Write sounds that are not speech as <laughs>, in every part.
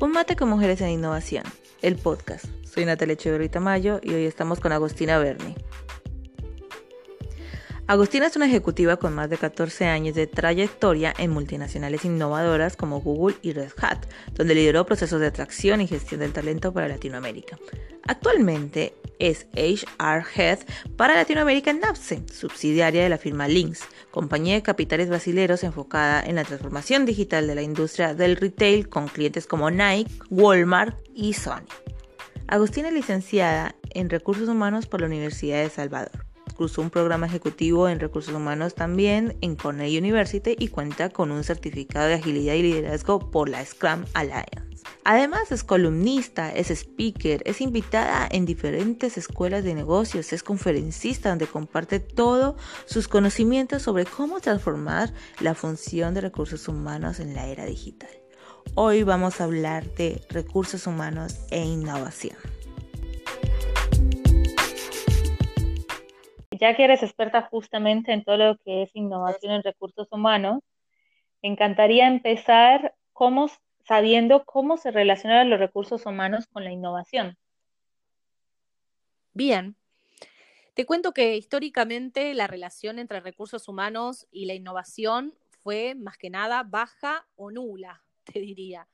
Un mate con mujeres en innovación, el podcast. Soy Natalia Echeverri Mayo y hoy estamos con Agustina Berni. Agustina es una ejecutiva con más de 14 años de trayectoria en multinacionales innovadoras como Google y Red Hat, donde lideró procesos de atracción y gestión del talento para Latinoamérica. Actualmente es HR Head para Latinoamérica en NAPSE, subsidiaria de la firma Lynx, compañía de capitales brasileños enfocada en la transformación digital de la industria del retail con clientes como Nike, Walmart y Sony. Agustina es licenciada en Recursos Humanos por la Universidad de Salvador cursó un programa ejecutivo en recursos humanos también en Cornell University y cuenta con un certificado de agilidad y liderazgo por la Scrum Alliance. Además es columnista, es speaker, es invitada en diferentes escuelas de negocios, es conferencista donde comparte todos sus conocimientos sobre cómo transformar la función de recursos humanos en la era digital. Hoy vamos a hablar de recursos humanos e innovación. Ya que eres experta justamente en todo lo que es innovación en recursos humanos, me encantaría empezar sabiendo cómo se relacionan los recursos humanos con la innovación. Bien. Te cuento que históricamente la relación entre recursos humanos y la innovación fue más que nada baja o nula, <laughs> te diría.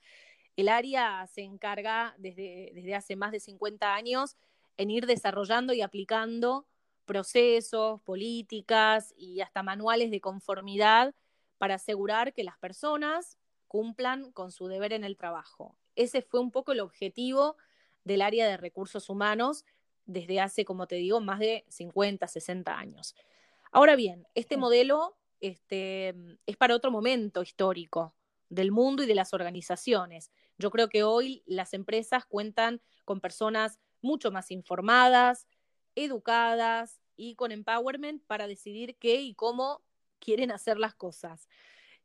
El área se encarga desde, desde hace más de 50 años en ir desarrollando y aplicando procesos, políticas y hasta manuales de conformidad para asegurar que las personas cumplan con su deber en el trabajo. Ese fue un poco el objetivo del área de recursos humanos desde hace, como te digo, más de 50, 60 años. Ahora bien, este modelo este, es para otro momento histórico del mundo y de las organizaciones. Yo creo que hoy las empresas cuentan con personas mucho más informadas, educadas y con empowerment para decidir qué y cómo quieren hacer las cosas.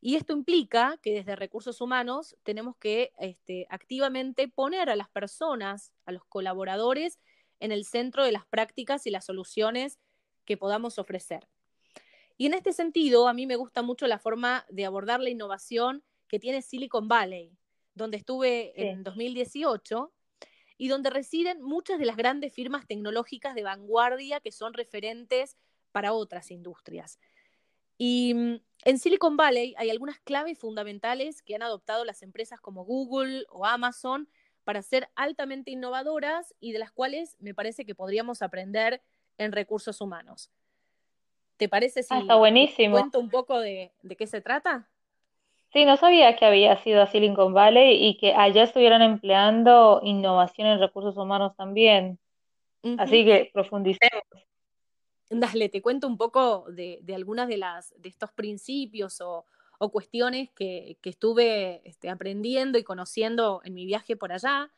Y esto implica que desde recursos humanos tenemos que este, activamente poner a las personas, a los colaboradores, en el centro de las prácticas y las soluciones que podamos ofrecer. Y en este sentido, a mí me gusta mucho la forma de abordar la innovación que tiene Silicon Valley, donde estuve en 2018 y donde residen muchas de las grandes firmas tecnológicas de vanguardia que son referentes para otras industrias. Y mm, en Silicon Valley hay algunas claves fundamentales que han adoptado las empresas como Google o Amazon para ser altamente innovadoras y de las cuales me parece que podríamos aprender en recursos humanos. ¿Te parece si ah, buenísimo. cuento un poco de, de qué se trata? Sí, no sabía que había sido a Silicon Valley y que allá estuvieran empleando innovación en recursos humanos también. Así que profundicemos. Dale, te cuento un poco de, de algunas de, las, de estos principios o, o cuestiones que, que estuve este, aprendiendo y conociendo en mi viaje por allá.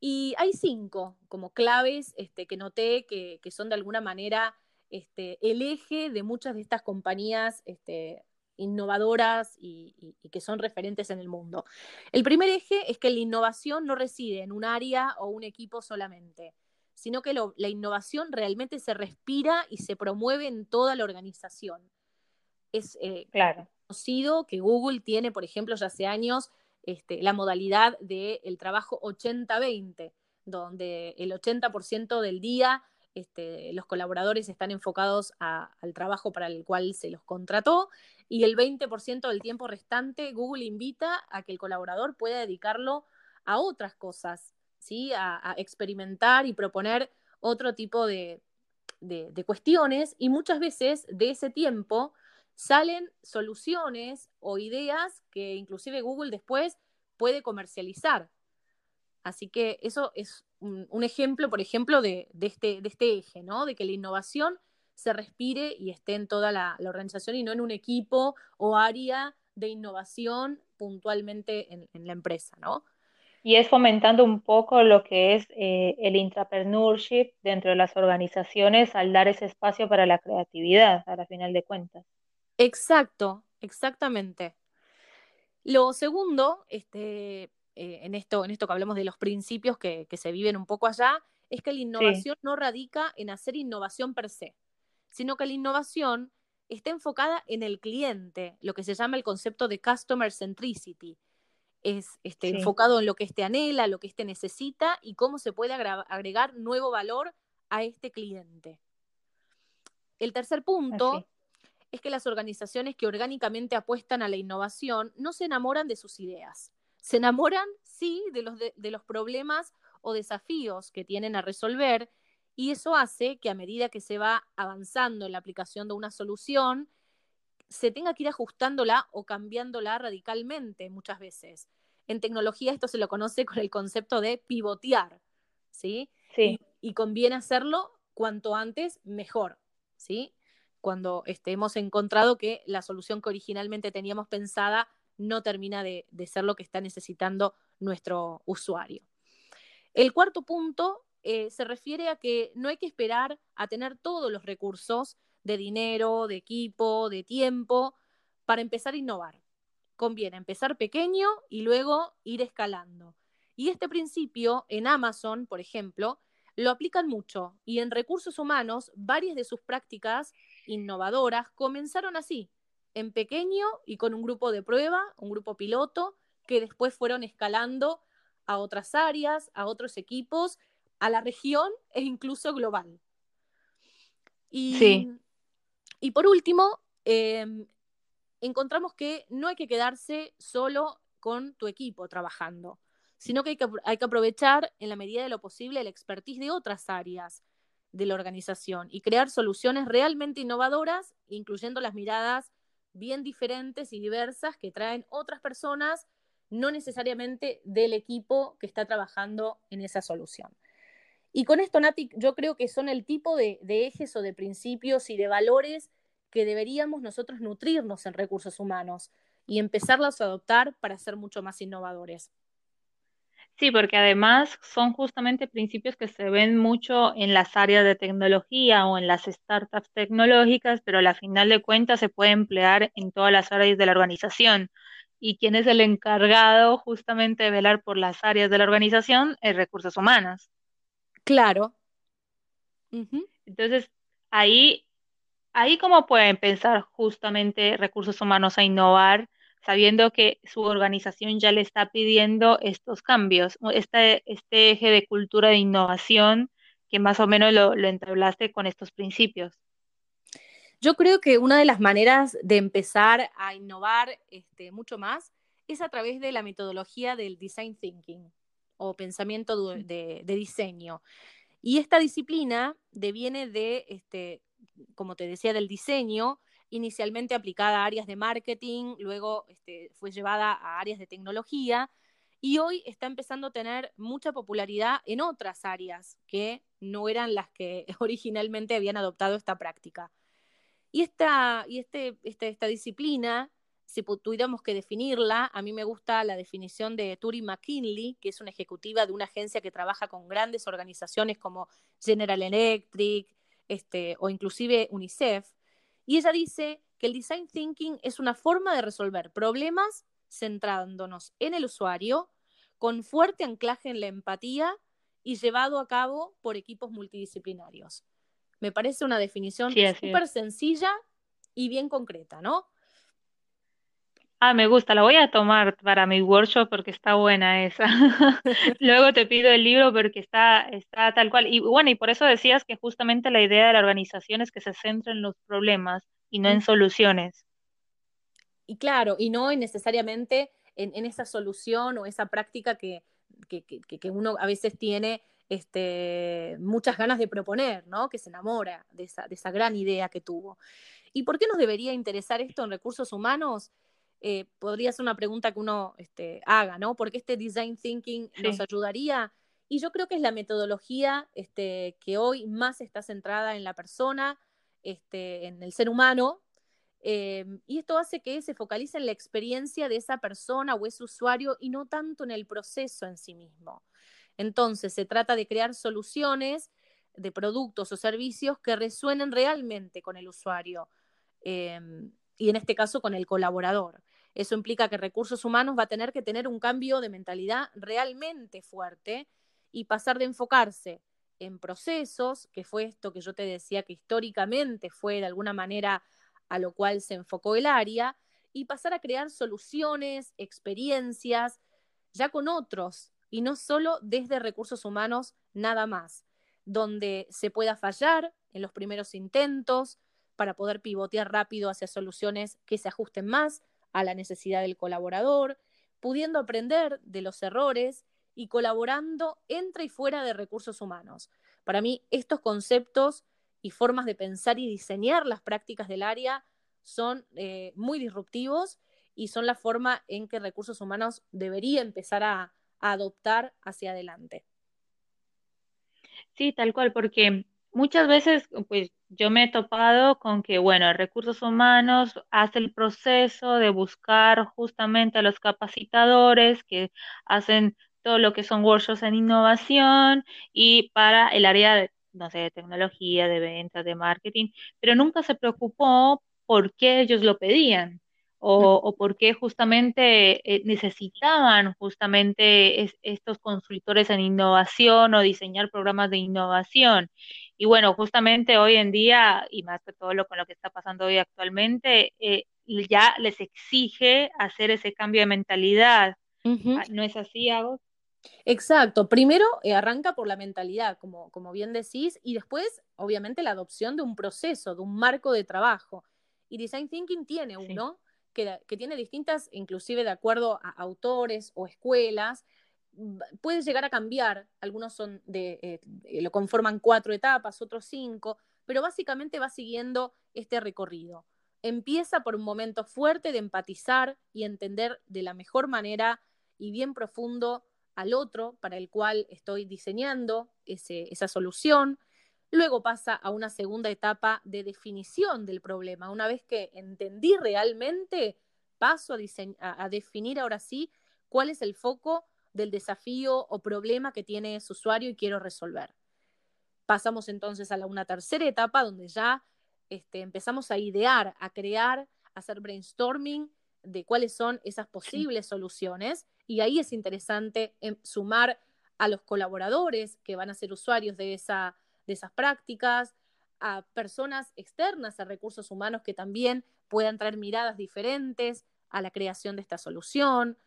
Y hay cinco como claves este, que noté que, que, son de alguna manera este, el eje de muchas de estas compañías este, innovadoras y, que son referentes en el mundo. El primer eje es que la innovación no reside en un área o un equipo solamente, sino que la innovación realmente se respira y se promueve en toda la organización. Es eh, claro. conocido que Google tiene, por ejemplo, ya hace años este, la modalidad del trabajo 80-20, donde el 80% del día este, los colaboradores están enfocados al trabajo para el cual se los contrató y el 20% del tiempo restante Google invita a que el colaborador pueda dedicarlo a otras cosas, ¿sí? a, experimentar y proponer otro tipo de, de, cuestiones y muchas veces de ese tiempo salen soluciones o ideas que inclusive Google después puede comercializar. Así que eso es un, ejemplo, por ejemplo, de, este, de este eje, ¿no? De que la innovación se respire y esté en toda la, organización y no en un equipo o área de innovación puntualmente en, la empresa, ¿no? Y es fomentando un poco lo que es eh, el intrapreneurship dentro de las organizaciones al dar ese espacio para la creatividad, a la final de cuentas. Exacto, exactamente. Lo segundo, este, eh, en, esto, en esto que hablamos de los principios que, se viven un poco allá, es que la innovación no radica en hacer innovación per se, sino que la innovación está enfocada en el cliente, lo que se llama el concepto de customer centricity. es este, enfocado en lo que éste anhela, lo que éste necesita y cómo se puede agregar nuevo valor a este cliente. El tercer punto es que las organizaciones que orgánicamente apuestan a la innovación no se enamoran de sus ideas. Se enamoran, sí, de los, de los problemas o desafíos que tienen a resolver y eso hace que a medida que se va avanzando en la aplicación de una solución, se tenga que ir ajustándola o cambiándola radicalmente muchas veces. En tecnología esto se lo conoce con el concepto de pivotear, ¿sí? Sí. Y, conviene hacerlo cuanto antes mejor, ¿sí? Cuando este, hemos encontrado que la solución que originalmente teníamos pensada no termina de, ser lo que está necesitando nuestro usuario. El cuarto punto eh, se refiere a que no hay que esperar a tener todos los recursos de dinero, de equipo, de tiempo, para empezar a innovar. Conviene empezar pequeño y luego ir escalando. Y este principio en Amazon, por ejemplo, lo aplican mucho y en recursos humanos varias de sus prácticas innovadoras comenzaron así, en pequeño y con un grupo de prueba, un grupo piloto, que después fueron escalando a otras áreas, a otros equipos, a la región <laughs> e incluso global. Y, sí. y por último, em, encontramos que no hay que quedarse solo con tu equipo trabajando, sino que hay, que hay que aprovechar en la medida de lo posible el expertise de otras áreas de la organización y crear soluciones realmente innovadoras, incluyendo las miradas bien diferentes y diversas que traen otras personas no necesariamente del equipo que está trabajando en esa solución. Y con esto, Nati, yo creo que son el tipo de, ejes o de principios y de valores que deberíamos nosotros nutrirnos en recursos humanos y empezarlos a adoptar para ser mucho más innovadores. Sí, porque además son justamente principios que se ven mucho en las áreas de tecnología o en las startups tecnológicas, pero a la final de cuentas se puede emplear en todas las áreas de la organización y quién es el encargado justamente de velar por las áreas de la organización es recursos humanos. Claro. Entonces, ahí, ahí cómo pueden pensar justamente recursos humanos a innovar, sabiendo que su organización ya le está pidiendo estos cambios, este, este eje de cultura de innovación que más o menos lo, lo entablaste con estos principios. Yo creo que una de las maneras de empezar a innovar este, mucho más es a través de la metodología del design thinking o pensamiento de, diseño. Y esta disciplina deviene de, este, como te decía, del diseño, inicialmente aplicada a áreas de marketing, luego este, fue llevada a áreas de tecnología y hoy está empezando a tener mucha popularidad en otras áreas que no eran las que <laughs> originalmente habían adoptado esta práctica. Y esta, y este, este, esta disciplina, si tuviéramos que definirla, a mí me gusta la definición de Turi McKinley, que es una ejecutiva de una agencia que trabaja con grandes organizaciones como General Electric este, o inclusive UNICEF. Y ella dice que el design thinking es una forma de resolver problemas centrándonos en el usuario, con fuerte anclaje en la empatía y llevado a cabo por equipos multidisciplinarios. Me parece una definición súper sencilla y bien concreta, ¿no? Ah, me gusta, la voy a tomar para mi workshop porque está buena esa. <laughs> <laughs> Luego te pido el libro porque está, está tal cual. Y bueno, y por eso decías que justamente la idea de la organización es que se centre en los problemas y no en soluciones. Y claro, y no necesariamente en, esa solución o esa práctica que, que uno a veces tiene este, muchas ganas de proponer, ¿no? Que se enamora de esa, gran idea que tuvo. ¿Y por qué nos debería interesar esto en recursos humanos? Eh, podría ser una pregunta que uno este, haga, ¿no? Porque este design thinking nos ayudaría. Y yo creo que es la metodología este, que hoy más está centrada en la persona, este, en el ser humano, eh, y esto hace que se focalice en la experiencia de esa persona o ese usuario y no tanto en el proceso en sí mismo. Entonces, se trata de crear soluciones de productos o servicios que resuenen realmente con el usuario em, y en este caso con el colaborador. Eso implica que recursos humanos va a tener que tener un cambio de mentalidad realmente fuerte y pasar de enfocarse en procesos, que fue esto que yo te decía que históricamente fue de alguna manera a lo cual se enfocó el área, y pasar a crear soluciones, experiencias ya con otros y no solo desde recursos humanos nada más, donde se pueda fallar en los primeros intentos para poder pivotear rápido hacia soluciones que se ajusten más a la necesidad del colaborador, pudiendo aprender de los errores y colaborando entre y fuera de recursos humanos. Para mí, estos conceptos y formas de pensar y diseñar las prácticas del área son eh, muy disruptivos y son la forma en que recursos humanos debería empezar a, adoptar hacia adelante. Sí, tal cual, porque muchas veces pues yo me he topado con que, bueno, recursos humanos hace el proceso de buscar justamente a los capacitadores que hacen todo lo que son workshops en innovación y para el área de, no sé, tecnología, de ventas, de marketing, pero nunca se preocupó por qué ellos lo pedían o, o por qué justamente eh, necesitaban justamente estos consultores en innovación o diseñar programas de innovación. Y bueno, justamente hoy en día, y más que todo lo con lo que está pasando hoy actualmente, eh, ya les exige hacer ese cambio de mentalidad. Ah, ¿No es así, Agos? Exacto. Primero eh, arranca por la mentalidad, como, como bien decís, y después, obviamente, la adopción de un proceso, de un marco de trabajo. Y Design Thinking tiene uno que, que, tiene distintas, inclusive de acuerdo a autores o escuelas, puede llegar a cambiar. Algunos son de, eh, eh, lo conforman cuatro etapas, otros cinco, pero básicamente va siguiendo este recorrido. Empieza por un momento fuerte de empatizar y entender de la mejor manera y bien profundo al otro para el cual estoy diseñando esa solución. Luego pasa a una segunda etapa de definición del problema. Una vez que entendí realmente, paso a, a definir ahora sí cuál es el foco del desafío o problema que tiene ese usuario y quiero resolver. Pasamos entonces a la, una tercera etapa donde ya este, empezamos a idear, a crear, a hacer brainstorming de cuáles son esas posibles soluciones y ahí es interesante em, sumar a los colaboradores que van a ser usuarios de, esa, de esas prácticas, a personas externas a recursos humanos que también puedan traer miradas diferentes a la creación de esta solución.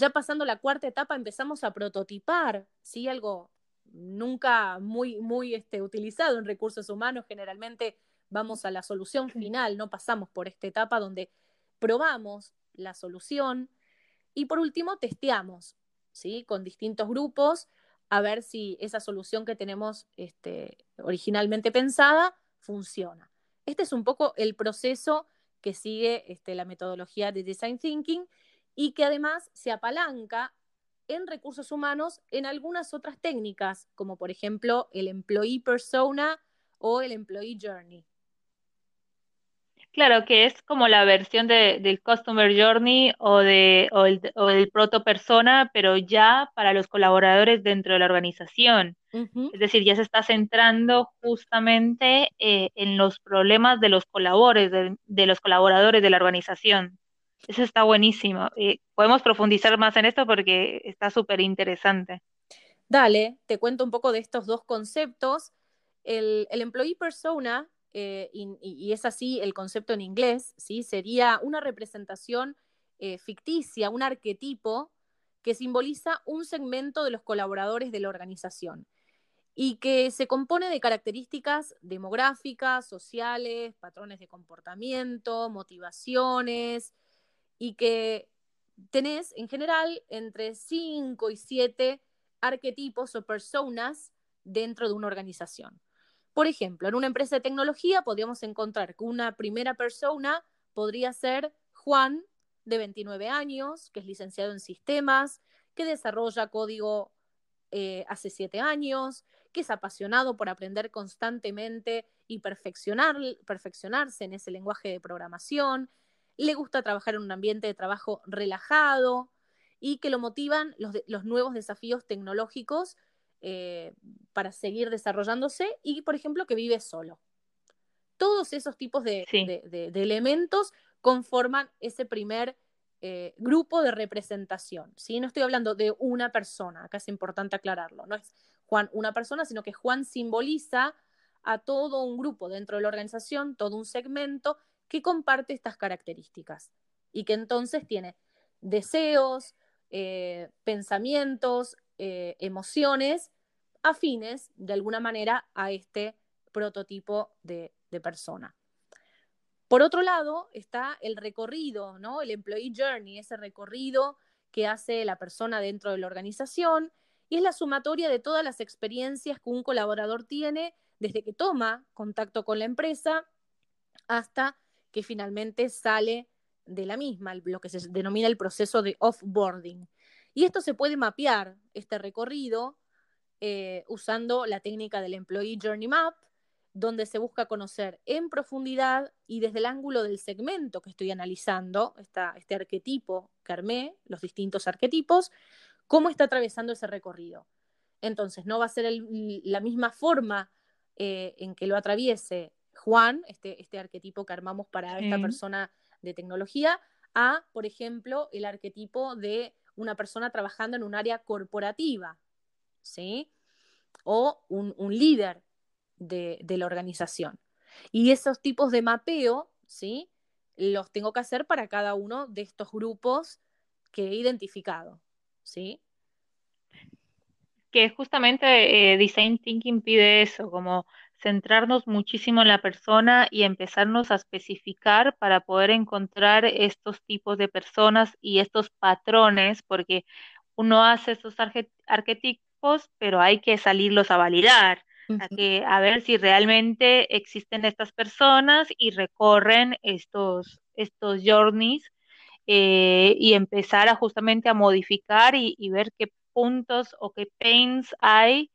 Ya pasando la cuarta etapa empezamos a prototipar, ¿sí? Algo nunca muy, muy este, utilizado en recursos humanos. Generalmente vamos a la solución final, no pasamos por esta etapa donde probamos la solución, y por último, testeamos, ¿sí? Con distintos grupos a ver si esa solución que tenemos este, originalmente pensada funciona. Este es un poco el proceso que sigue este, la metodología de Design Thinking y que además se apalanca en recursos humanos en algunas otras técnicas, como por ejemplo el employee persona o el employee journey. Claro, que es como la versión de, del Customer Journey o, de, o, el, o del Proto Persona, pero ya para los colaboradores dentro de la organización. Es decir, ya se está centrando justamente eh, en los problemas de los colaboradores, de, los colaboradores de la organización. Eso está buenísimo. Podemos profundizar más en esto porque está súper interesante. Dale, te cuento un poco de estos dos conceptos. El, el employee persona eh, y, es así el concepto en inglés, ¿sí? sería una representación eh, ficticia, un arquetipo que simboliza un segmento de los colaboradores de la organización y que se compone de características demográficas, sociales, patrones de comportamiento, motivaciones, y que tenés en general entre 5 y 7 arquetipos o personas dentro de una organización. Por ejemplo, en una empresa de tecnología podríamos encontrar que una primera persona podría ser Juan, de 29 años, que es licenciado en sistemas, que desarrolla código eh, hace 7 años, que es apasionado por aprender constantemente y perfeccionar, perfeccionarse en ese lenguaje de programación, le gusta trabajar en un ambiente de trabajo relajado y que lo motivan los, los nuevos desafíos tecnológicos eh, para seguir desarrollándose y, por ejemplo, que vive solo. Todos esos tipos de, elementos conforman ese primer eh, grupo de representación. ¿sí? No estoy hablando de una persona, acá es importante aclararlo. No es Juan una persona, sino que Juan simboliza a todo un grupo dentro de la organización, todo un segmento que comparte estas características y que entonces tiene deseos, eh, pensamientos, eh, emociones afines de alguna manera a este prototipo de, persona. Por otro lado, está el recorrido, ¿no? El employee journey, ese recorrido que hace la persona dentro de la organización y es la sumatoria de todas las experiencias que un colaborador tiene desde que toma contacto con la empresa hasta que finalmente sale de la misma, lo que se denomina el proceso de offboarding. Y esto se puede mapear, este recorrido, eh, usando la técnica del Employee Journey Map, donde se busca conocer en profundidad y desde el ángulo del segmento que estoy analizando, este arquetipo que los distintos arquetipos, cómo está atravesando ese recorrido. Entonces, no va a ser la misma forma eh, en que lo atraviese Juan, este, este arquetipo que armamos para esta persona de tecnología, a, por ejemplo, el arquetipo de una persona trabajando en un área corporativa, ¿sí? O un, líder de, la organización. Y esos tipos de mapeo, ¿sí? Los tengo que hacer para cada uno de estos grupos que he identificado, ¿sí? Que justamente eh, Design Thinking pide eso, como centrarnos muchísimo en la persona y empezarnos a especificar para poder encontrar estos tipos de personas y estos patrones, porque uno hace estos arquetipos, pero hay que salirlos a validar, a, que, a ver si realmente existen estas personas y recorren estos, estos journeys eh, y empezar a justamente a modificar y, y ver qué puntos o qué pains hay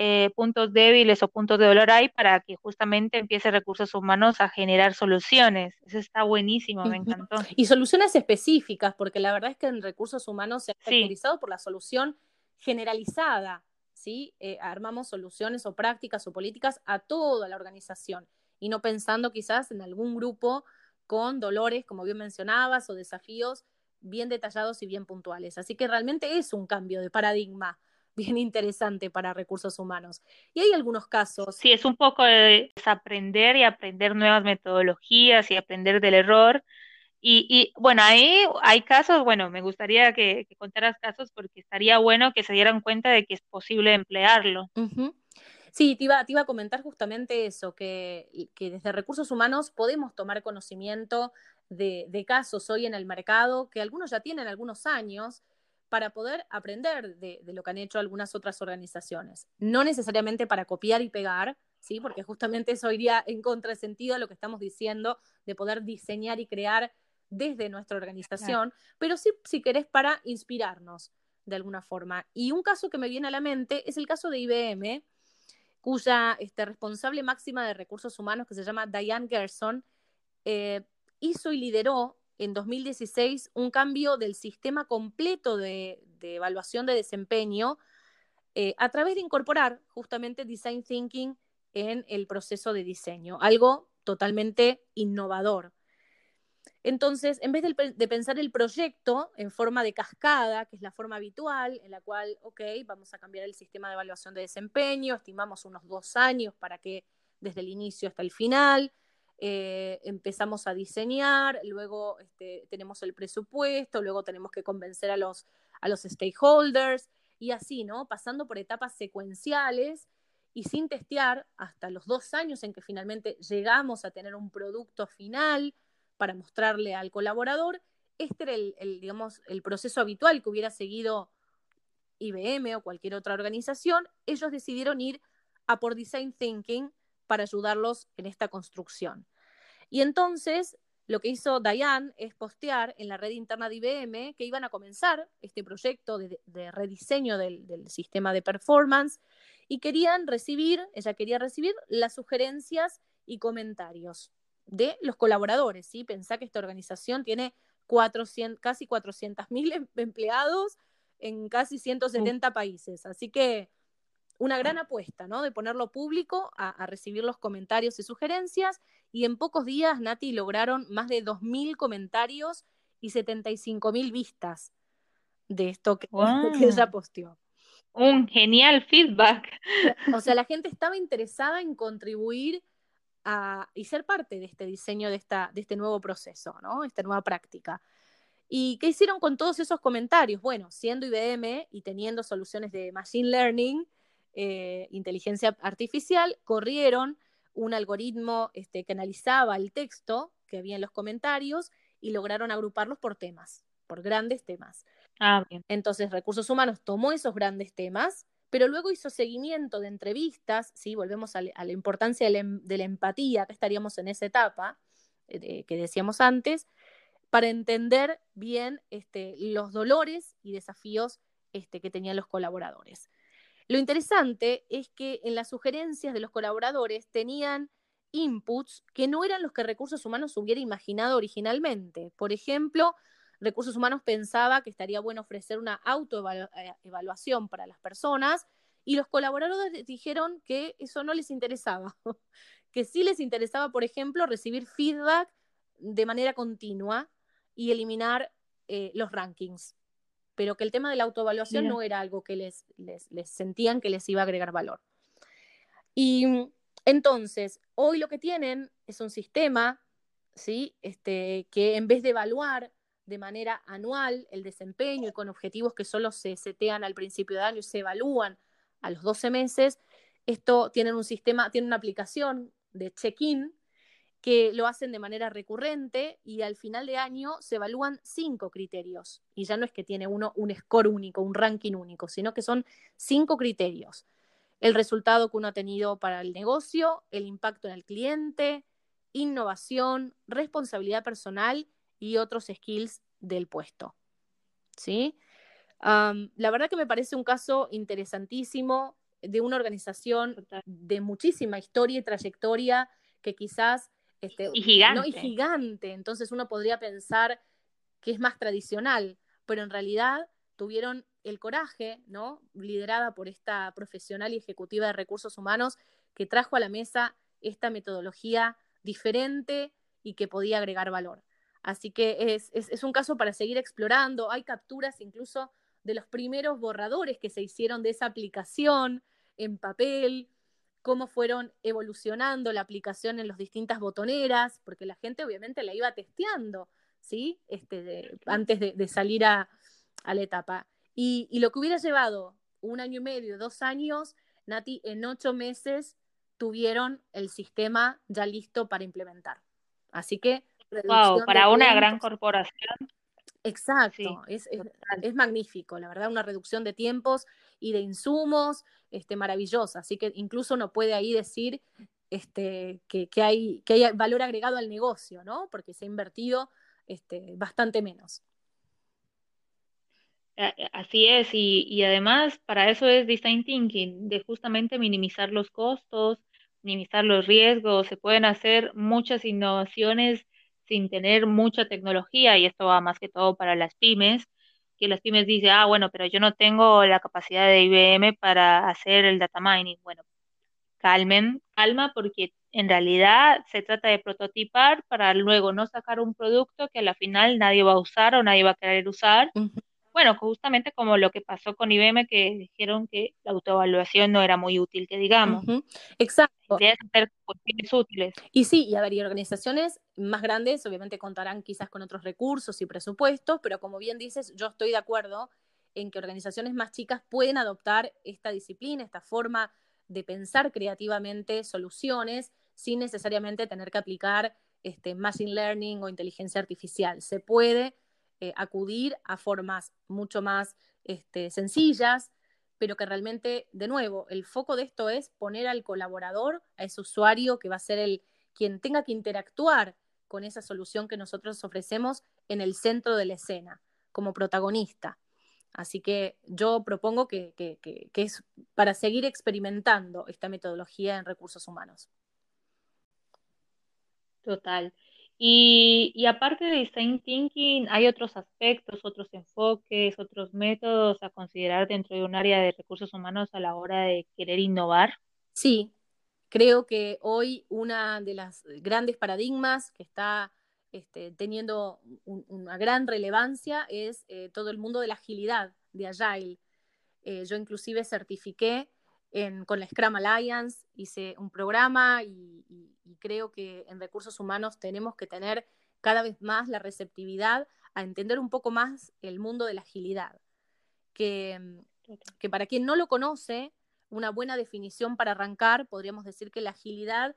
eh, puntos débiles o puntos de dolor hay para que justamente empiece recursos humanos a generar soluciones. Eso está buenísimo, me encantó. Y soluciones específicas, porque la verdad es que en recursos humanos se ha caracterizado por la solución generalizada. ¿sí? Eh, armamos soluciones o prácticas o políticas a toda la organización y no pensando quizás en algún grupo con dolores, como bien mencionabas, o desafíos bien detallados y bien puntuales. Así que realmente es un cambio de paradigma bien interesante para recursos humanos. Y hay algunos casos. Sí, es un poco de desaprender y aprender nuevas metodologías y aprender del error. Y, bueno, ahí hay casos, bueno, me gustaría que, contaras casos porque estaría bueno que se dieran cuenta de que es posible emplearlo. Sí, te iba, te iba, a comentar justamente eso, que, que, desde recursos humanos podemos tomar conocimiento de, de, casos hoy en el mercado, que algunos ya tienen algunos años, para poder aprender de, lo que han hecho algunas otras organizaciones. No necesariamente para copiar y pegar, ¿sí? porque justamente eso iría en contrasentido a lo que estamos diciendo de poder diseñar y crear desde nuestra organización, pero sí, si querés, para inspirarnos de alguna forma. Y un caso que me viene a la mente es el caso de IBM, cuya este, responsable máxima de recursos humanos, que se llama Diane Gerson, eh, hizo y lideró en 2016 un cambio del sistema completo de, evaluación de desempeño eh, a través de incorporar justamente design thinking en el proceso de diseño, algo totalmente innovador. Entonces, en vez de, de, pensar el proyecto en forma de cascada, que es la forma habitual, en la cual, ok, vamos a cambiar el sistema de evaluación de desempeño, estimamos unos dos años para que desde el inicio hasta el final, eh, empezamos a diseñar, luego este, tenemos el presupuesto, luego tenemos que convencer a los, a los stakeholders y así, ¿no? Pasando por etapas secuenciales y sin testear hasta los dos años en que finalmente llegamos a tener un producto final para mostrarle al colaborador. Este era el, digamos, el proceso habitual que hubiera seguido IBM o cualquier otra organización. Ellos decidieron ir a por Design Thinking para ayudarlos en esta construcción. Y entonces lo que hizo Diane es postear en la red interna de IBM que iban a comenzar este proyecto de, rediseño del, sistema de performance y querían recibir, ella quería recibir las sugerencias y comentarios de los colaboradores. ¿sí? Pensá que esta organización tiene 400, casi 400.000 em, empleados en casi 170 países. Así que una gran apuesta, ¿no? De ponerlo público a, recibir los comentarios y sugerencias. Y en pocos días, Nati, lograron más de 2.000 comentarios y 75.000 vistas de esto que, <laughs> ella posteó. Un genial feedback. O sea, la gente estaba interesada en contribuir a, y ser parte de este diseño, de, esta, de este nuevo proceso, ¿no? Esta nueva práctica. ¿Y qué hicieron con todos esos comentarios? Bueno, siendo IBM y teniendo soluciones de Machine Learning, eh, inteligencia artificial, corrieron un algoritmo este, que analizaba el texto que había en los comentarios y lograron agruparlos por temas, por grandes temas. Ah, Entonces, Recursos Humanos tomó esos grandes temas, pero luego hizo seguimiento de entrevistas, ¿sí? volvemos a, la importancia em, de la, empatía, que estaríamos en esa etapa eh, que decíamos antes, para entender bien este, los dolores y desafíos este, que tenían los colaboradores. Lo interesante es que en las sugerencias de los colaboradores tenían inputs que no eran los que recursos humanos hubiera imaginado originalmente. Por ejemplo, recursos humanos pensaba que estaría bueno ofrecer una autoevaluación para las personas y los colaboradores dijeron que eso no les interesaba, <laughs> que sí les interesaba, por ejemplo, recibir feedback de manera continua y eliminar eh, los rankings, pero que el tema de la autoevaluación no era algo que les, les, sentían que les iba a agregar valor. Y entonces, hoy lo que tienen es un sistema, ¿sí? Este, que en vez de evaluar de manera anual el desempeño y con objetivos que solo se setean al principio de año y se evalúan a los 12 meses, esto tienen un sistema, tiene una aplicación de check-in que lo hacen de manera recurrente y al final de año se evalúan cinco criterios. Y ya no es que tiene uno un score único, un ranking único, sino que son cinco criterios. El resultado que uno ha tenido para el negocio, el impacto en el cliente, innovación, responsabilidad personal y otros skills del puesto. ¿Sí? la verdad que me parece un caso interesantísimo de una organización de muchísima historia y trayectoria que quizás este, y gigante. ¿no? Y gigante. Entonces uno podría pensar que es más tradicional, pero en realidad tuvieron el coraje, ¿no? Liderada por esta profesional y ejecutiva de recursos humanos que trajo a la mesa esta metodología diferente y que podía agregar valor. Así que es, es un caso para seguir explorando. Hay capturas incluso de los primeros borradores que se hicieron de esa aplicación en papel, cómo fueron evolucionando la aplicación en las distintas botoneras, porque la gente obviamente la iba testeando, ¿sí? Este, antes de, salir a, la etapa. Y, lo que hubiera llevado un año y medio, dos años, Nati, en ocho meses tuvieron el sistema ya listo para implementar. Así que... Wow, para una gran corporación Exacto, es, magnífico, la verdad, una reducción de tiempos y de insumos este, maravillosa. Así que incluso uno puede ahí decir este, que, hay, que hay valor agregado al negocio, ¿no? Porque se ha invertido este, bastante menos. Así es, y, y, además para eso es design thinking, de justamente minimizar los costos, minimizar los riesgos, se pueden hacer muchas innovaciones sin tener mucha tecnología, y esto va más que todo para las pymes, que las pymes dicen, ah, bueno, pero yo no tengo la capacidad de IBM para hacer el data mining. Bueno, calmen, calma, porque en realidad se trata de prototipar para luego no sacar un producto que a la final nadie va a usar o nadie va a querer usar bueno, justamente como lo que pasó con IBM, que dijeron que la autoevaluación no era muy útil, que digamos. Exacto. hacer cuestiones útiles. Y sí, y a ver, y organizaciones más grandes obviamente contarán quizás con otros recursos y presupuestos, pero como bien dices, yo estoy de acuerdo en que organizaciones más chicas pueden adoptar esta disciplina, esta forma de pensar creativamente soluciones sin necesariamente tener que aplicar este, machine learning o inteligencia artificial. Se puede eh, acudir a formas mucho más este, sencillas, pero que realmente, de nuevo, el foco de esto es poner al colaborador, a ese usuario que va a ser el quien tenga que interactuar con esa solución que nosotros ofrecemos en el centro de la escena, como protagonista. Así que yo propongo que, que es para seguir experimentando esta metodología en recursos humanos. Total. Y, aparte de design thinking, hay otros aspectos, otros enfoques, otros métodos a considerar dentro de un área de recursos humanos a la hora de querer innovar. Sí, creo que hoy una de las grandes paradigmas que está este, teniendo una gran relevancia es eh, todo el mundo de la agilidad, de Agile. Eh, yo inclusive certifiqué con la Scrum Alliance, hice un programa y, creo que en recursos humanos tenemos que tener cada vez más la receptividad a entender un poco más el mundo de la agilidad. Que, que para quien no lo conoce, una buena definición para arrancar, podríamos decir que la agilidad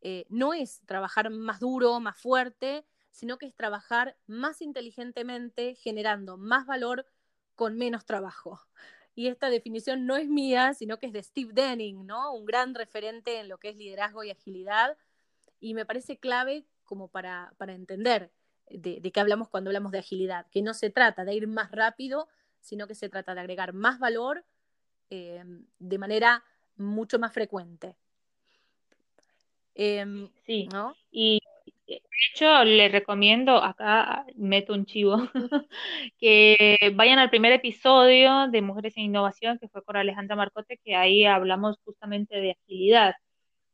eh, no es trabajar más duro, más fuerte, sino que es trabajar más inteligentemente, generando más valor con menos trabajo. Y esta definición no es mía, sino que es de Steve Denning, ¿no? Un gran referente en lo que es liderazgo y agilidad. Y me parece clave como para, entender de, qué hablamos cuando hablamos de agilidad, que no se trata de ir más rápido, sino que se trata de agregar más valor eh, de manera mucho más frecuente. Em, sí, ¿no? y de hecho le recomiendo, acá meto un chivo, <laughs> que vayan al primer episodio de Mujeres en Innovación, que fue con Alejandra Marcote, que ahí hablamos justamente de agilidad.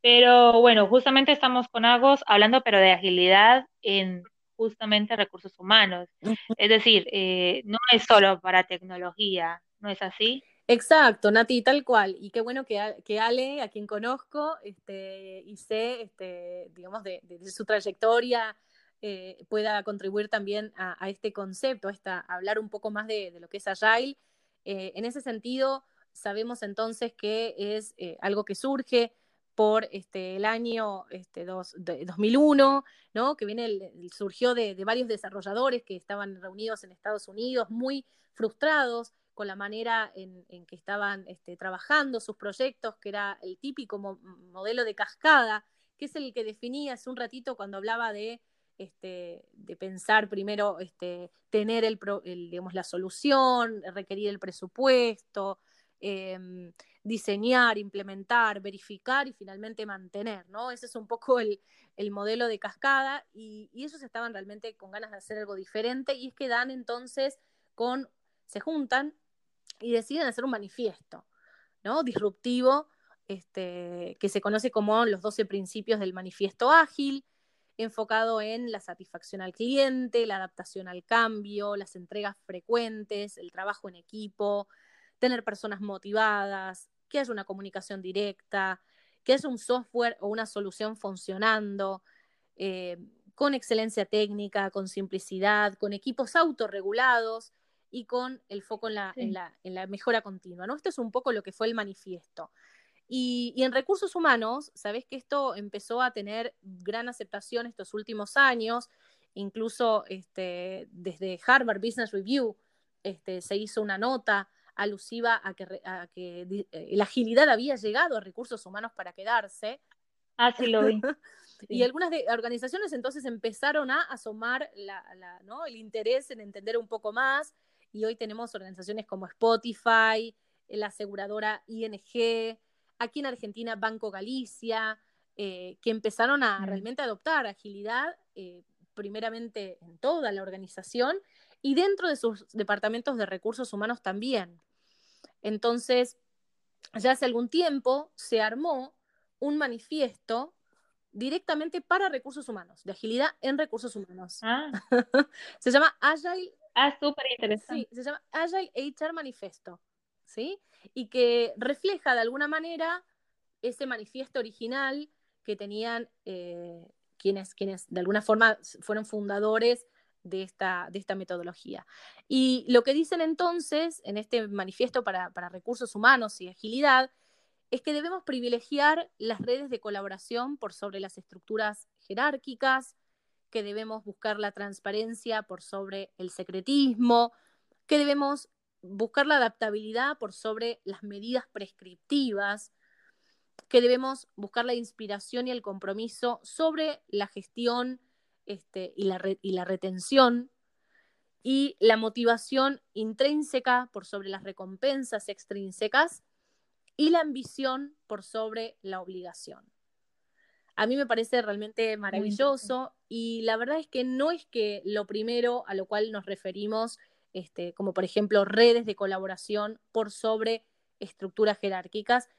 Pero bueno, justamente estamos con Agos hablando, pero de agilidad en justamente recursos humanos. Es decir, eh, no es solo para tecnología, ¿no es así? Exacto, Nati, tal cual. Y qué bueno que, Ale, a quien conozco este, y sé, este, digamos, de, su trayectoria, eh, pueda contribuir también a, este concepto, a, hablar un poco más de, lo que es Agile. Eh, en ese sentido, sabemos entonces que es eh, algo que surge por este, el año este, 2001, ¿no? que viene surgió de, de varios desarrolladores que estaban reunidos en Estados Unidos, muy frustrados con la manera en, que estaban este, trabajando sus proyectos, que era el típico modelo de cascada, que es el que definía hace un ratito cuando hablaba de, este, de pensar primero este, tener el, digamos, la solución, requerir el presupuesto, em, diseñar, implementar, verificar y finalmente mantener, ¿no? Ese es un poco el, modelo de cascada y, y, ellos estaban realmente con ganas de hacer algo diferente y es que dan entonces con, se juntan y deciden hacer un manifiesto, ¿no? Disruptivo, este, que se conoce como los 12 principios del manifiesto ágil, enfocado en la satisfacción al cliente, la adaptación al cambio, las entregas frecuentes, el trabajo en equipo, tener personas motivadas, que haya una comunicación directa, que haya un software o una solución funcionando, eh, con excelencia técnica, con simplicidad, con equipos autorregulados y con el foco en la, en la, mejora continua. ¿no? Esto es un poco lo que fue el manifiesto. Y, en recursos humanos, sabes que esto empezó a tener gran aceptación estos últimos años, incluso este, desde Harvard Business Review este, se hizo una nota alusiva a que, que eh, la agilidad había llegado a recursos humanos para quedarse. Ah, sí, lo vi. <laughs> Y algunas de, organizaciones entonces empezaron a asomar la, ¿no? el interés en entender un poco más y hoy tenemos organizaciones como Spotify, la aseguradora ING, aquí en Argentina Banco Galicia, eh, que empezaron a mm. realmente adoptar agilidad, eh, primeramente en toda la organización y dentro de sus departamentos de recursos humanos también. Entonces, ya hace algún tiempo se armó un manifiesto directamente para recursos humanos, de agilidad en recursos humanos. Ah. <laughs> se llama Agile Ah, súper interesante. Sí, se llama Agile HR Manifesto, ¿sí? Y que refleja de alguna manera ese manifiesto original que tenían eh, quienes, quienes de alguna forma fueron fundadores de esta, de esta metodología. Y lo que dicen entonces en este manifiesto para, para recursos humanos y agilidad es que debemos privilegiar las redes de colaboración por sobre las estructuras jerárquicas, que debemos buscar la transparencia por sobre el secretismo, que debemos buscar la adaptabilidad por sobre las medidas prescriptivas, que debemos buscar la inspiración y el compromiso sobre la gestión este, y, la y la retención, y la motivación intrínseca por sobre las recompensas extrínsecas, y la ambición por sobre la obligación. A mí me parece realmente maravilloso y la verdad es que no es que lo primero a lo cual nos referimos, este, como por ejemplo redes de colaboración por sobre estructuras jerárquicas,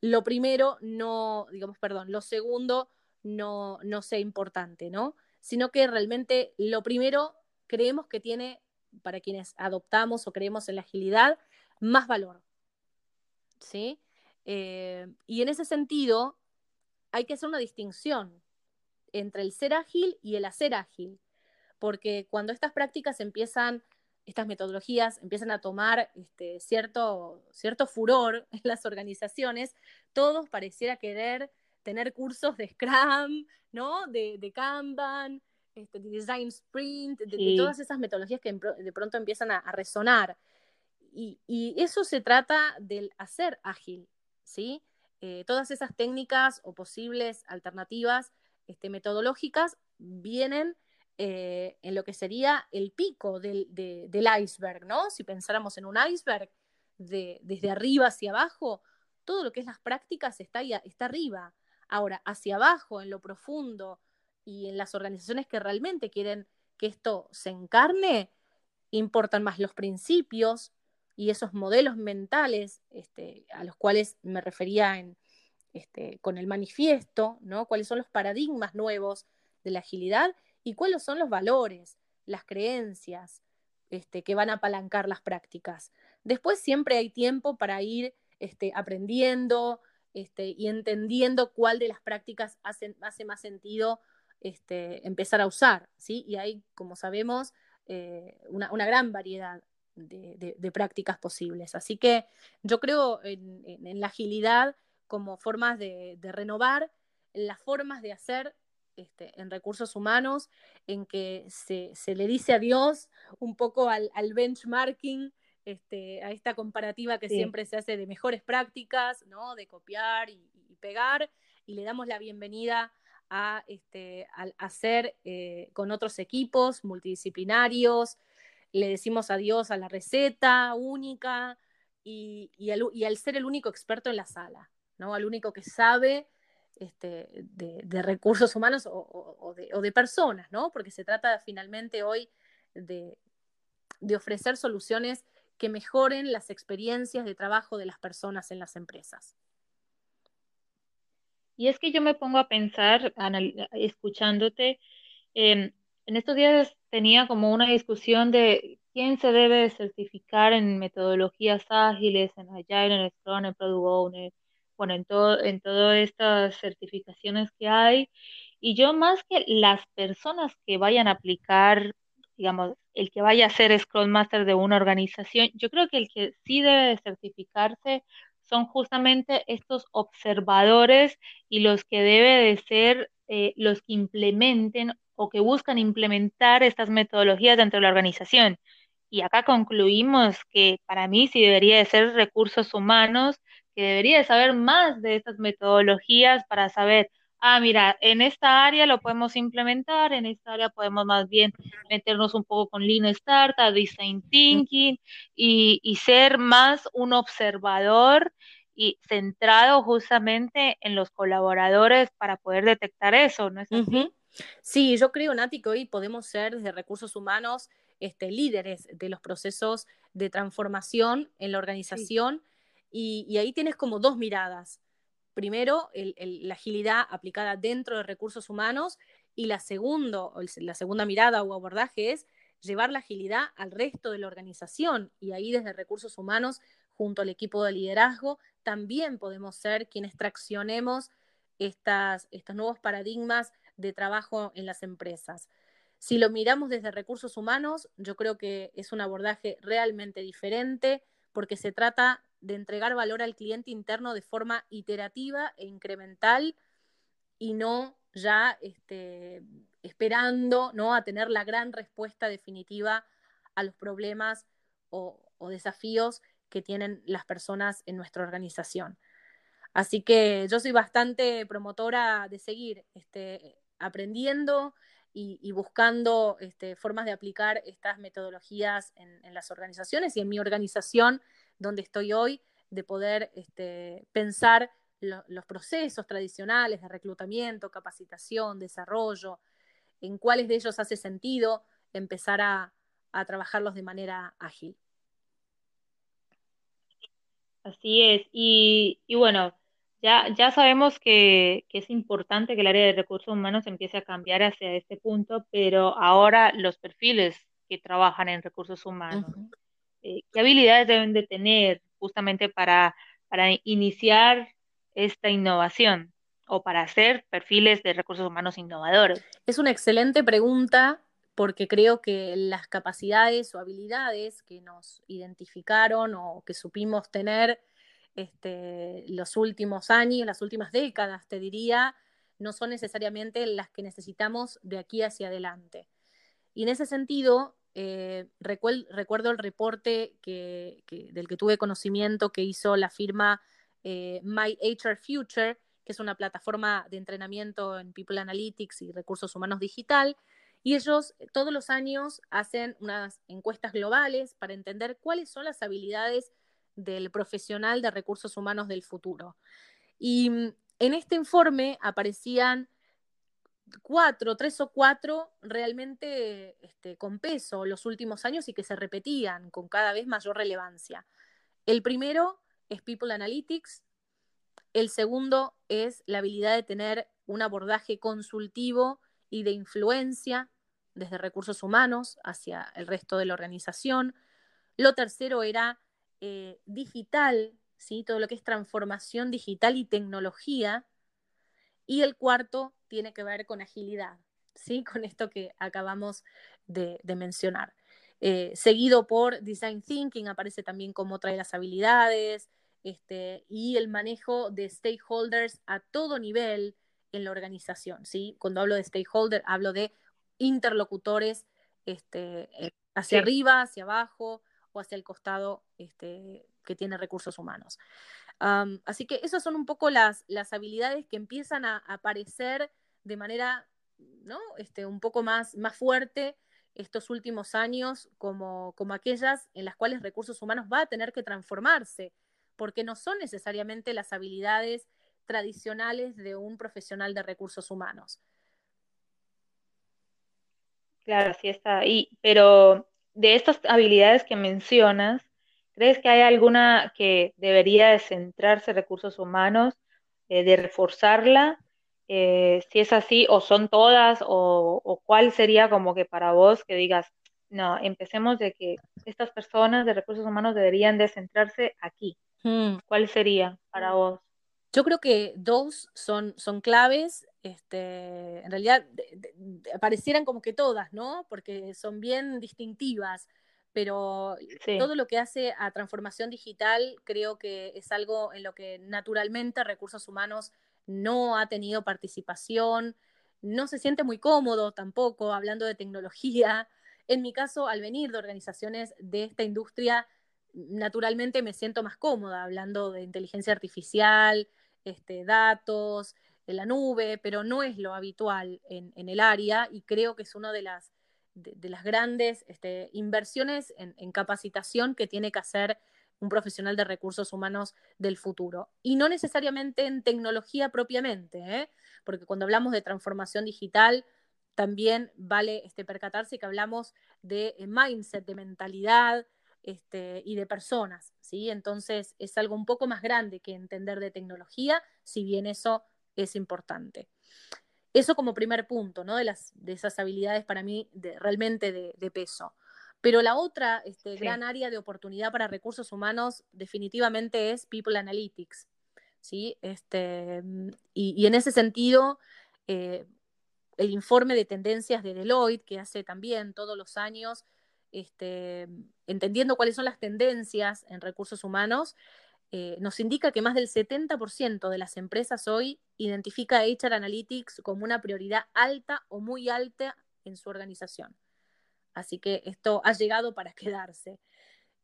lo primero no, digamos, perdón, lo segundo no, no sea importante, ¿no? Sino que realmente lo primero creemos que tiene, para quienes adoptamos o creemos en la agilidad, más valor. ¿Sí? Eh, y en ese sentido, hay que hacer una distinción entre el ser ágil y el hacer ágil. porque cuando estas prácticas empiezan, estas metodologías empiezan a tomar este, cierto, cierto furor <laughs> en las organizaciones, todos pareciera querer tener cursos de Scrum, ¿no? De, de Kanban, este, de Design Sprint, de, todas esas metodologías que de pronto empiezan a, resonar. Y, eso se trata del hacer ágil, ¿sí? Eh, todas esas técnicas o posibles alternativas este, metodológicas vienen eh, en lo que sería el pico del, iceberg, ¿no? Si pensáramos en un iceberg desde arriba hacia abajo, todo lo que es las prácticas está, está arriba. Ahora, hacia abajo, en lo profundo y en las organizaciones que realmente quieren que esto se encarne, importan más los principios y esos modelos mentales este, a los cuales me refería en, este, con el manifiesto, ¿no? cuáles son los paradigmas nuevos de la agilidad y cuáles son los valores, las creencias este, que van a apalancar las prácticas. Después siempre hay tiempo para ir este, aprendiendo y entendiendo cuál de las prácticas hace, más sentido empezar a usar. ¿sí? Y hay, como sabemos, eh, una, gran variedad de, prácticas posibles. Así que yo creo en, la agilidad como formas de, renovar, las formas de hacer este, en recursos humanos, en que se, le dice adiós un poco al, benchmarking, este, a esta comparativa que siempre se hace de mejores prácticas, ¿no? de copiar y, pegar, y le damos la bienvenida a, este, hacer eh, con otros equipos multidisciplinarios, le decimos adiós a la receta única y, al, ser el único experto en la sala, ¿no? al único que sabe este, de, recursos humanos o, de, personas, ¿no? Porque se trata finalmente hoy de, ofrecer soluciones que mejoren las experiencias de trabajo de las personas en las empresas. Y es que yo me pongo a pensar, escuchándote, em, en estos días tenía como una discusión de quién se debe certificar en metodologías ágiles, en Agile, en Scrum, en Product Owner, bueno, en, todo, en todas estas certificaciones que hay. Y yo más que las personas que vayan a aplicar, digamos, el que vaya a ser Scrum Master de una organización, yo creo que el que sí debe certificarse son justamente estos observadores y los que debe de ser eh, los que implementen o que buscan implementar estas metodologías dentro de la organización. Y acá concluimos que para mí sí debería de ser recursos humanos que debería de saber más de estas metodologías para saber, ah, mira, en esta área lo podemos implementar, en esta área podemos más bien meternos un poco con Lean Startup, Design Thinking y, y ser más un observador y centrado justamente en los colaboradores para poder detectar eso, ¿no es así? Sí, yo creo, Nati, que hoy podemos ser desde recursos humanos este, líderes de los procesos de transformación en la organización. Y, ahí tienes como dos miradas. Primero, la agilidad aplicada dentro de recursos humanos y la, segundo, la segunda mirada o abordaje es llevar la agilidad al resto de la organización. Y ahí desde recursos humanos, junto al equipo de liderazgo, también podemos ser quienes traccionemos estas, estos nuevos paradigmas de trabajo en las empresas. Si lo miramos desde recursos humanos, yo creo que es un abordaje realmente diferente porque se trata de entregar valor al cliente interno de forma iterativa e incremental y no ya este, esperando ¿no? a tener la gran respuesta definitiva a los problemas o, desafíos que tienen las personas en nuestra organización. Así que yo soy bastante promotora de seguir este, aprendiendo y, buscando este, formas de aplicar estas metodologías en, las organizaciones y en mi organización donde estoy hoy, de poder este, pensar los procesos tradicionales de reclutamiento, capacitación, desarrollo, en cuáles de ellos hace sentido empezar a, trabajarlos de manera ágil. Así es. Y, bueno, ya, ya sabemos que, es importante que el área de recursos humanos empiece a cambiar hacia este punto, pero ahora los perfiles que trabajan en recursos humanos, eh, ¿qué habilidades deben de tener justamente para, para iniciar esta innovación o para hacer perfiles de recursos humanos innovadores? Es una excelente pregunta porque creo que las capacidades o habilidades que nos identificaron o que supimos tener este, los últimos años, las últimas décadas, te diría, no son necesariamente las que necesitamos de aquí hacia adelante. Y en ese sentido, eh, recuerdo, el reporte del que tuve conocimiento que hizo la firma eh, My HR Future, que es una plataforma de entrenamiento en People Analytics y recursos humanos digital. Y ellos eh, todos los años hacen unas encuestas globales para entender cuáles son las habilidades del profesional de recursos humanos del futuro. Y mm, en este informe aparecían cuatro, tres o cuatro realmente este, con peso los últimos años y que se repetían con cada vez mayor relevancia. El primero es People Analytics, el segundo es la habilidad de tener un abordaje consultivo y de influencia desde recursos humanos hacia el resto de la organización. Lo tercero era eh, digital, ¿sí? todo lo que es transformación digital y tecnología. Y el cuarto tiene que ver con agilidad, ¿sí? con esto que acabamos de, mencionar. Eh, seguido por Design Thinking, aparece también como otra de las habilidades, este, y el manejo de stakeholders a todo nivel en la organización. ¿sí? Cuando hablo de stakeholder, hablo de interlocutores este, eh, hacia arriba, hacia abajo o hacia el costado este, que tiene recursos humanos. así que esas son un poco las, las habilidades que empiezan a aparecer de manera ¿no? este, un poco más, más fuerte estos últimos años como, como aquellas en las cuales recursos humanos va a tener que transformarse, porque no son necesariamente las habilidades tradicionales de un profesional de recursos humanos. Claro, sí está ahí. Pero de estas habilidades que mencionas, ¿crees que hay alguna que debería de centrarse recursos humanos, eh, de reforzarla? Eh, si es así, o son todas, o, cuál sería como que para vos que digas, no, empecemos de que estas personas de recursos humanos deberían de centrarse aquí. Hmm. ¿Cuál sería para vos? Yo creo que dos son, son claves, este, en realidad parecieran como que todas, ¿no? Porque son bien distintivas, pero todo lo que hace a transformación digital creo que es algo en lo que naturalmente recursos humanos no ha tenido participación, no se siente muy cómodo tampoco hablando de tecnología. <laughs> En mi caso, al venir de organizaciones de esta industria, naturalmente me siento más cómoda hablando de inteligencia artificial, este, datos, en la nube, pero no es lo habitual en, el área y creo que es una de las, de, las grandes este, inversiones en, capacitación que tiene que hacer un profesional de recursos humanos del futuro. Y no necesariamente en tecnología propiamente, ¿eh? porque cuando hablamos de transformación digital, también vale este, percatarse que hablamos de eh, mindset, de mentalidad, este, y de personas, ¿sí? Entonces es algo un poco más grande que entender de tecnología, si bien eso es importante. Eso como primer punto, ¿no? De, las, de esas habilidades para mí de, realmente de, peso. Pero la otra este, gran área de oportunidad para recursos humanos definitivamente es People Analytics, ¿sí? Este, y, en ese sentido, eh, el informe de tendencias de Deloitte, que hace también todos los años este, entendiendo cuáles son las tendencias en recursos humanos, eh, nos indica que más del 70% de las empresas hoy identifica HR Analytics como una prioridad alta o muy alta en su organización. Así que esto ha llegado para quedarse.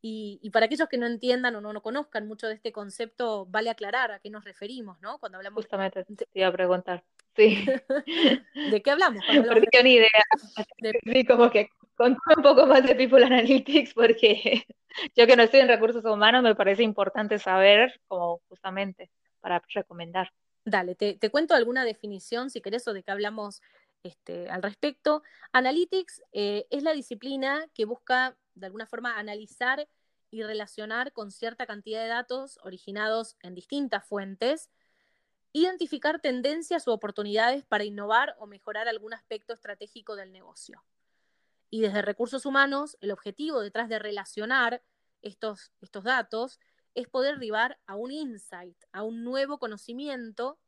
Y, para aquellos que no entiendan o no, no, conozcan mucho de este concepto, vale aclarar a qué nos referimos, ¿no? Cuando hablamos. Justamente te iba a preguntar. Sí. <laughs> ¿De qué hablamos? Porque de... ni idea. <laughs> Sí, como que Contame un poco más de People Analytics porque <laughs> yo que no estoy en recursos humanos me parece importante saber como justamente para recomendar. Dale, te, cuento alguna definición si querés o de qué hablamos este, al respecto. Analytics eh, es la disciplina que busca de alguna forma analizar y relacionar con cierta cantidad de datos originados en distintas fuentes, identificar tendencias u oportunidades para innovar o mejorar algún aspecto estratégico del negocio. Y desde recursos humanos, el objetivo detrás de relacionar estos, estos datos es poder arribar a un insight, a un nuevo conocimiento,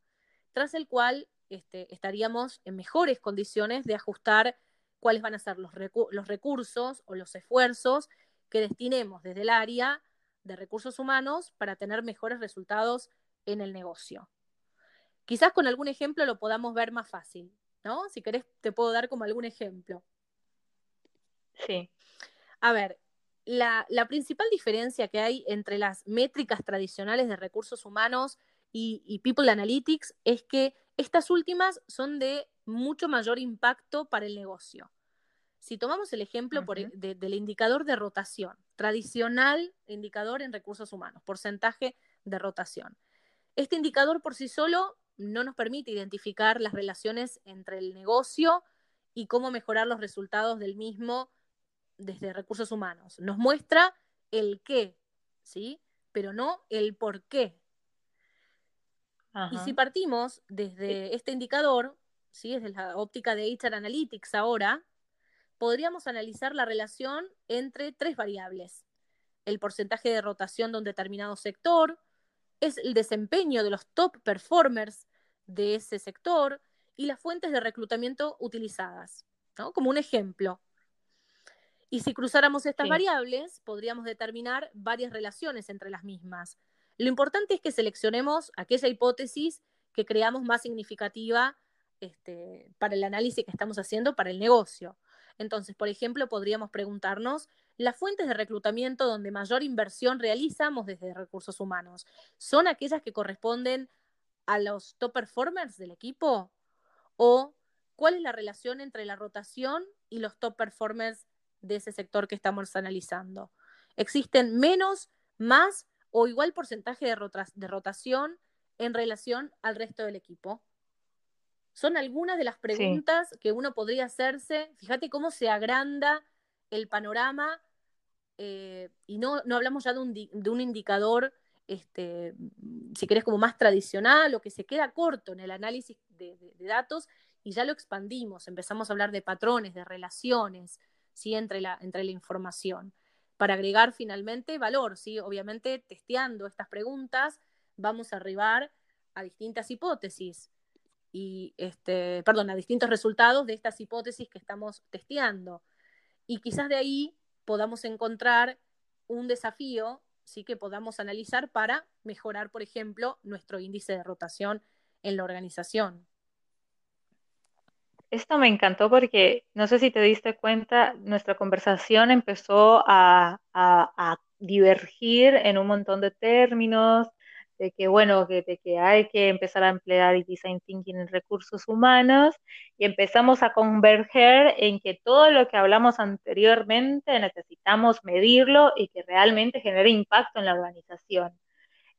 tras el cual este, estaríamos en mejores condiciones de ajustar cuáles van a ser los, los recursos o los esfuerzos que destinemos desde el área de recursos humanos para tener mejores resultados en el negocio. Quizás con algún ejemplo lo podamos ver más fácil, ¿no? Si querés, te puedo dar como algún ejemplo. Sí. A ver, la, principal diferencia que hay entre las métricas tradicionales de recursos humanos y, People Analytics es que estas últimas son de mucho mayor impacto para el negocio. Si tomamos el ejemplo del indicador de rotación, tradicional indicador en recursos humanos, porcentaje de rotación. Este indicador por sí solo no nos permite identificar las relaciones entre el negocio y cómo mejorar los resultados del mismo desde recursos humanos. Nos muestra el qué, ¿sí? Pero no el por qué. Y si partimos desde este indicador, ¿sí? desde la óptica de HR Analytics ahora, podríamos analizar la relación entre tres variables. El porcentaje de rotación de un determinado sector, es el desempeño de los top performers de ese sector y las fuentes de reclutamiento utilizadas. ¿no? Como un ejemplo, y si cruzáramos estas variables, podríamos determinar varias relaciones entre las mismas. Lo importante es que seleccionemos aquella hipótesis que creamos más significativa este, para el análisis que estamos haciendo para el negocio. Entonces, por ejemplo, podríamos preguntarnos, ¿las fuentes de reclutamiento donde mayor inversión realizamos desde recursos humanos son aquellas que corresponden a los top performers del equipo? ¿O cuál es la relación entre la rotación y los top performers de ese sector que estamos analizando. Existen menos, más o igual porcentaje de, rotación en relación al resto del equipo. Son algunas de las preguntas que uno podría hacerse. Fíjate cómo se agranda el panorama eh, y no, no, hablamos ya de un, indicador, este, si querés, como más tradicional o que se queda corto en el análisis de datos y ya lo expandimos. Empezamos a hablar de patrones, de relaciones, ¿sí? entre, la, entre la información. Para agregar finalmente valor, ¿sí? obviamente testeando estas preguntas vamos a arribar a distintas hipótesis y este, perdón, a distintos resultados de estas hipótesis que estamos testeando. Y quizás de ahí podamos encontrar un desafío sí que podamos analizar para mejorar, por ejemplo, nuestro índice de rotación en la organización. Esto me encantó porque no sé si te diste cuenta, nuestra conversación empezó a, divergir en un montón de términos, de que bueno, que, de que hay que empezar a emplear design thinking en recursos humanos y empezamos a converger en que todo lo que hablamos anteriormente necesitamos medirlo y que realmente genere impacto en la organización.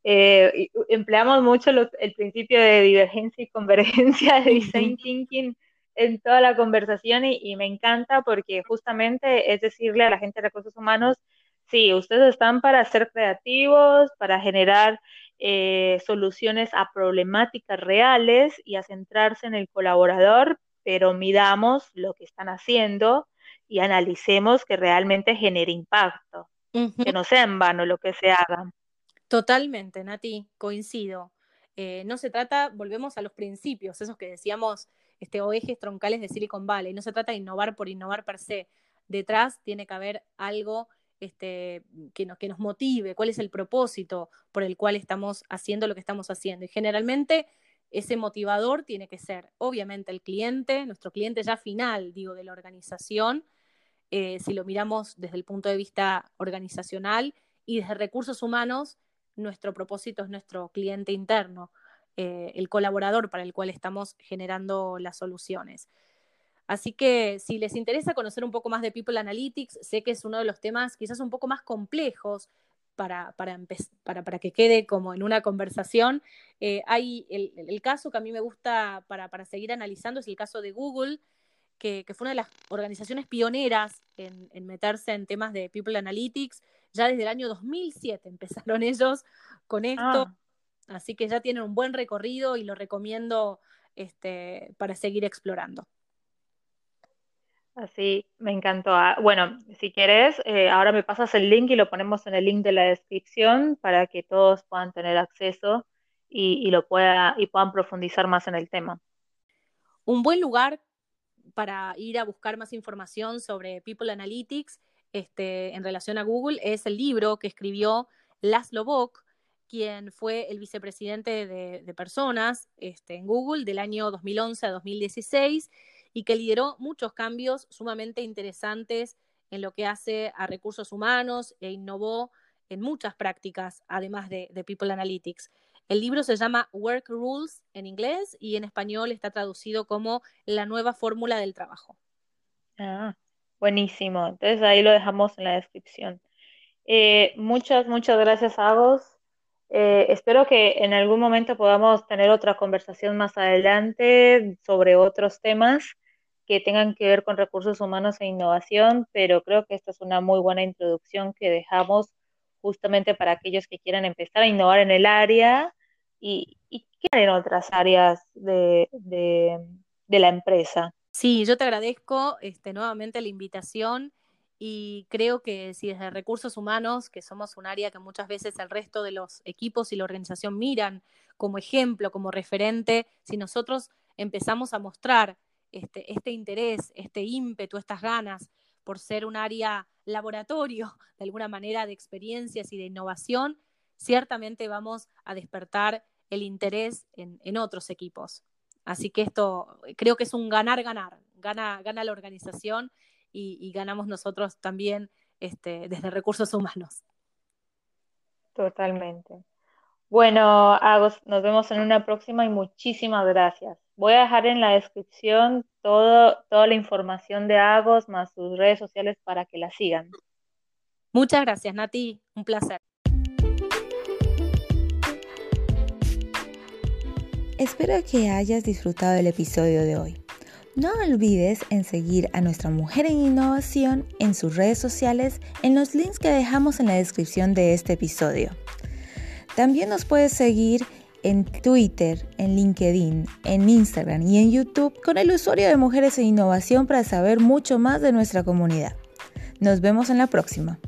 Eh, empleamos mucho el principio de divergencia y convergencia de design thinking en toda la conversación y, me encanta porque justamente es decirle a la gente de recursos humanos, sí, ustedes están para ser creativos, para generar eh, soluciones a problemáticas reales y a centrarse en el colaborador, pero midamos lo que están haciendo y analicemos que realmente genere impacto, que no sea en vano lo que se haga. Totalmente, Nati, coincido. Eh, no se trata, volvemos a los principios, esos que decíamos este, o ejes troncales de Silicon Valley. No se trata de innovar por innovar per se. Detrás tiene que haber algo este, que, nos, que nos motive, cuál es el propósito por el cual estamos haciendo lo que estamos haciendo. Y generalmente ese motivador tiene que ser, obviamente, el cliente, nuestro cliente ya final, digo, de la organización, eh, si lo miramos desde el punto de vista organizacional y desde recursos humanos, nuestro propósito es nuestro cliente interno. Eh, el colaborador para el cual estamos generando las soluciones. Así que si les interesa conocer un poco más de People Analytics, sé que es uno de los temas quizás un poco más complejos para, para, para, que quede como en una conversación. Eh, hay el, caso que a mí me gusta para, seguir analizando es el caso de Google, que, fue una de las organizaciones pioneras en, meterse en temas de People Analytics. Ya desde el año 2007 empezaron <laughs> ellos con esto. Ah. Así que ya tienen un buen recorrido y lo recomiendo este, para seguir explorando. Así, me encantó. Ah, bueno, si quieres, eh, ahora me pasas el link y lo ponemos en el link de la descripción para que todos puedan tener acceso y, lo pueda, y puedan profundizar más en el tema. Un buen lugar para ir a buscar más información sobre People Analytics este, en relación a Google es el libro que escribió Laszlo Bock, quien fue el vicepresidente de, personas este, en Google del año 2011 a 2016 y que lideró muchos cambios sumamente interesantes en lo que hace a recursos humanos e innovó en muchas prácticas, además de, People Analytics. El libro se llama Work Rules en inglés y en español está traducido como La nueva fórmula del trabajo. Ah, buenísimo. Entonces ahí lo dejamos en la descripción. Eh, muchas, muchas gracias, Agos. Eh, espero que en algún momento podamos tener otra conversación más adelante sobre otros temas que tengan que ver con recursos humanos e innovación, pero creo que esta es una muy buena introducción que dejamos justamente para aquellos que quieran empezar a innovar en el área y, y en otras áreas de, la empresa. Sí, yo te agradezco este, nuevamente la invitación y creo que si desde recursos humanos, que somos un área que muchas veces el resto de los equipos y la organización miran como ejemplo, como referente, si nosotros empezamos a mostrar este, este, interés, este ímpetu, estas ganas por ser un área laboratorio, de alguna manera, de experiencias y de innovación, ciertamente vamos a despertar el interés en, otros equipos. Así que esto creo que es un ganar-ganar, gana, gana la organización y, ganamos nosotros también este, desde recursos humanos. Totalmente. Bueno, Agos, nos vemos en una próxima y muchísimas gracias. Voy a dejar en la descripción todo, toda la información de Agos más sus redes sociales para que la sigan. Muchas gracias, Nati. Un placer. Espero que hayas disfrutado del episodio de hoy. No olvides en seguir a nuestra mujer en innovación en sus redes sociales en los links que dejamos en la descripción de este episodio. También nos puedes seguir en Twitter, en LinkedIn, en Instagram y en YouTube con el usuario de Mujeres en Innovación para saber mucho más de nuestra comunidad. Nos vemos en la próxima.